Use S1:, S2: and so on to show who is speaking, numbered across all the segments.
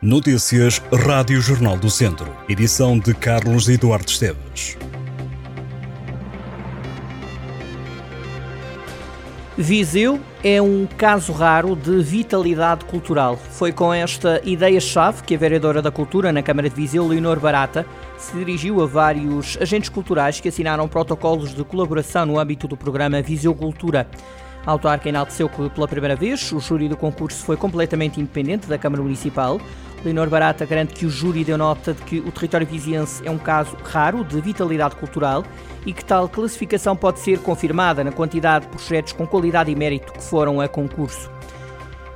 S1: Notícias Rádio Jornal do Centro. Edição de Carlos Eduardo Esteves.
S2: Viseu é um caso raro de vitalidade cultural. Foi com esta ideia-chave que a vereadora da Cultura na Câmara de Viseu, Leonor Barata, se dirigiu a vários agentes culturais que assinaram protocolos de colaboração no âmbito do programa Viseu Cultura. A autarca enalteceu que, pela primeira vez, o júri do concurso foi completamente independente da Câmara Municipal. Leonor Barata garante que o júri deu nota de que o território viziense é um caso raro de vitalidade cultural e que tal classificação pode ser confirmada na quantidade de projetos com qualidade e mérito que foram a concurso.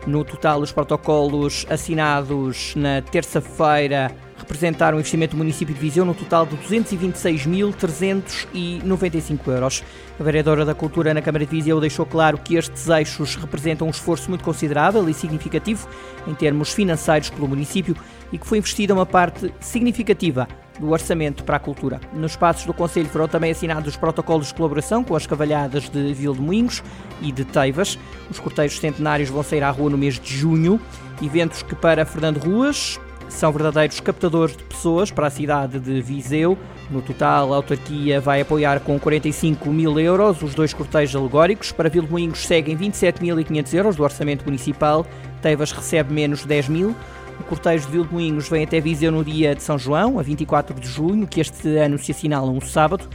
S2: No total, os protocolos assinados na terça-feira representaram o investimento do município de Viseu no total de 226.395 euros. A vereadora da Cultura na Câmara de Viseu deixou claro que estes eixos representam um esforço muito considerável e significativo em termos financeiros pelo município e que foi investida uma parte significativa do orçamento para a cultura. Nos espaços do Conselho foram também assinados os protocolos de colaboração com as cavalhadas de Vil de Moinhos e de Teivas. Os cortejos centenários vão sair à rua no mês de junho. Eventos que para Fernando Ruas são verdadeiros captadores de pessoas para a cidade de Viseu. No total, a autarquia vai apoiar com 45 mil euros os dois cortejos alegóricos. Para Vilmoinhos seguem 27.500 euros do orçamento municipal. Tevas recebe menos 10 mil. O cortejo de Vilmoinhos vem até Viseu no dia de São João, a 24 de junho, que este ano se assinala um sábado.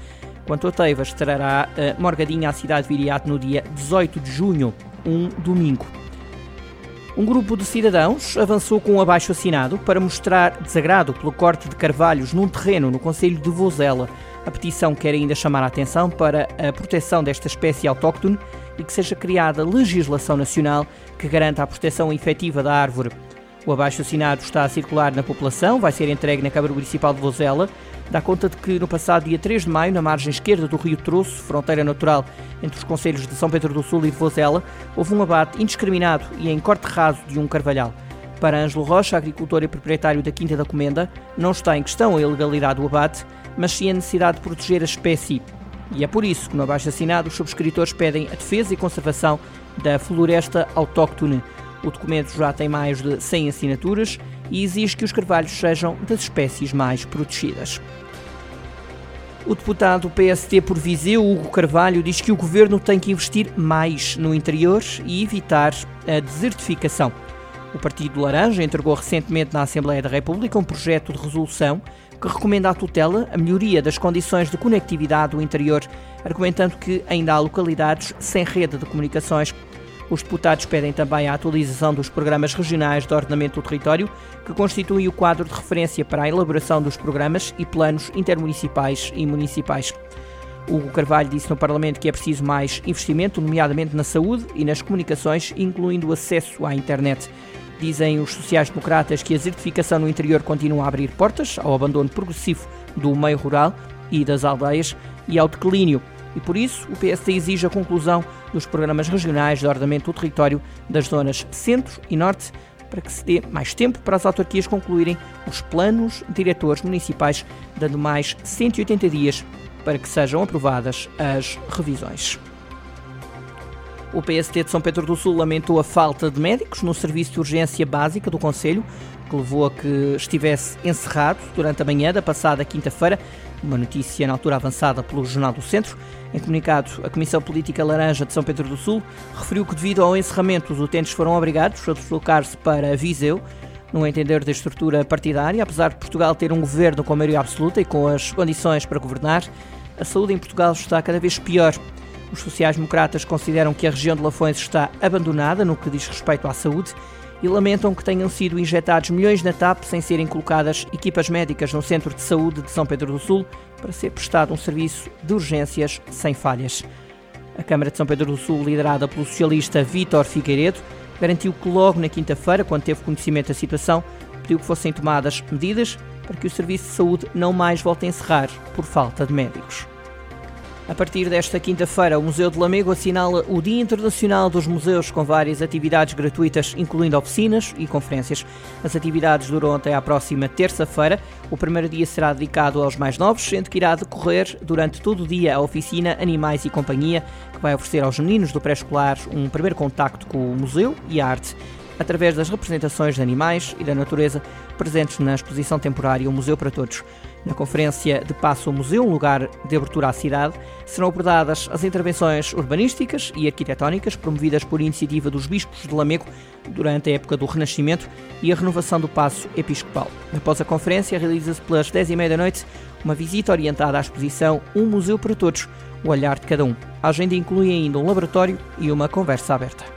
S2: Quanto a Teivas, trará a Morgadinha à cidade de Viriato no dia 18 de junho, um domingo. Um grupo de cidadãos avançou com um abaixo assinado para mostrar desagrado pelo corte de carvalhos num terreno no Conselho de Vozela. A petição quer ainda chamar a atenção para a proteção desta espécie autóctone e que seja criada legislação nacional que garanta a proteção efetiva da árvore. O abaixo assinado está a circular na população, vai ser entregue na Câmara Municipal de Vozela dá conta de que no passado dia 3 de maio, na margem esquerda do Rio Troço, fronteira natural entre os concelhos de São Pedro do Sul e de Vozela, houve um abate indiscriminado e em corte raso de um carvalhal. Para Ângelo Rocha, agricultor e proprietário da Quinta da Comenda, não está em questão a ilegalidade do abate, mas sim a necessidade de proteger a espécie. E é por isso que no abaixo assinado os subscritores pedem a defesa e conservação da floresta autóctone. O documento já tem mais de 100 assinaturas e exige que os carvalhos sejam das espécies mais protegidas. O deputado PST por Viseu, Hugo Carvalho, diz que o governo tem que investir mais no interior e evitar a desertificação. O Partido Laranja entregou recentemente na Assembleia da República um projeto de resolução que recomenda à tutela a melhoria das condições de conectividade do interior, argumentando que ainda há localidades sem rede de comunicações os deputados pedem também a atualização dos programas regionais de ordenamento do território, que constituem o quadro de referência para a elaboração dos programas e planos intermunicipais e municipais. Hugo Carvalho disse no Parlamento que é preciso mais investimento, nomeadamente na saúde e nas comunicações, incluindo o acesso à internet. Dizem os sociais-democratas que a desertificação no interior continua a abrir portas ao abandono progressivo do meio rural e das aldeias e ao declínio e por isso o PSD exige a conclusão dos programas regionais de ordenamento do território das zonas centro e norte para que se dê mais tempo para as autarquias concluírem os planos diretores municipais, dando mais 180 dias para que sejam aprovadas as revisões. O PST de São Pedro do Sul lamentou a falta de médicos no serviço de urgência básica do Conselho, que levou a que estivesse encerrado durante a manhã da passada quinta-feira, uma notícia na altura avançada pelo Jornal do Centro. Em comunicado, a Comissão Política Laranja de São Pedro do Sul referiu que, devido ao encerramento, os utentes foram obrigados a deslocar-se para Viseu, no entender da estrutura partidária. Apesar de Portugal ter um governo com maioria absoluta e com as condições para governar, a saúde em Portugal está cada vez pior. Os sociais-democratas consideram que a região de Lafões está abandonada no que diz respeito à saúde e lamentam que tenham sido injetados milhões na TAP sem serem colocadas equipas médicas no Centro de Saúde de São Pedro do Sul para ser prestado um serviço de urgências sem falhas. A Câmara de São Pedro do Sul, liderada pelo socialista Vítor Figueiredo, garantiu que logo na quinta-feira, quando teve conhecimento da situação, pediu que fossem tomadas medidas para que o serviço de saúde não mais volte a encerrar por falta de médicos. A partir desta quinta-feira, o Museu de Lamego assinala o Dia Internacional dos Museus, com várias atividades gratuitas, incluindo oficinas e conferências. As atividades duram até à próxima terça-feira. O primeiro dia será dedicado aos mais novos, sendo que irá decorrer durante todo o dia a oficina Animais e Companhia, que vai oferecer aos meninos do pré-escolar um primeiro contacto com o museu e a arte. Através das representações de animais e da natureza presentes na exposição temporária O Museu para Todos. Na conferência de Passo ao Museu, um lugar de abertura à cidade, serão abordadas as intervenções urbanísticas e arquitetónicas promovidas por iniciativa dos bispos de Lamego durante a época do Renascimento e a renovação do Passo Episcopal. Após a conferência, realiza-se pelas 10h30 da noite uma visita orientada à exposição Um Museu para Todos, o olhar de cada um. A agenda inclui ainda um laboratório e uma conversa aberta.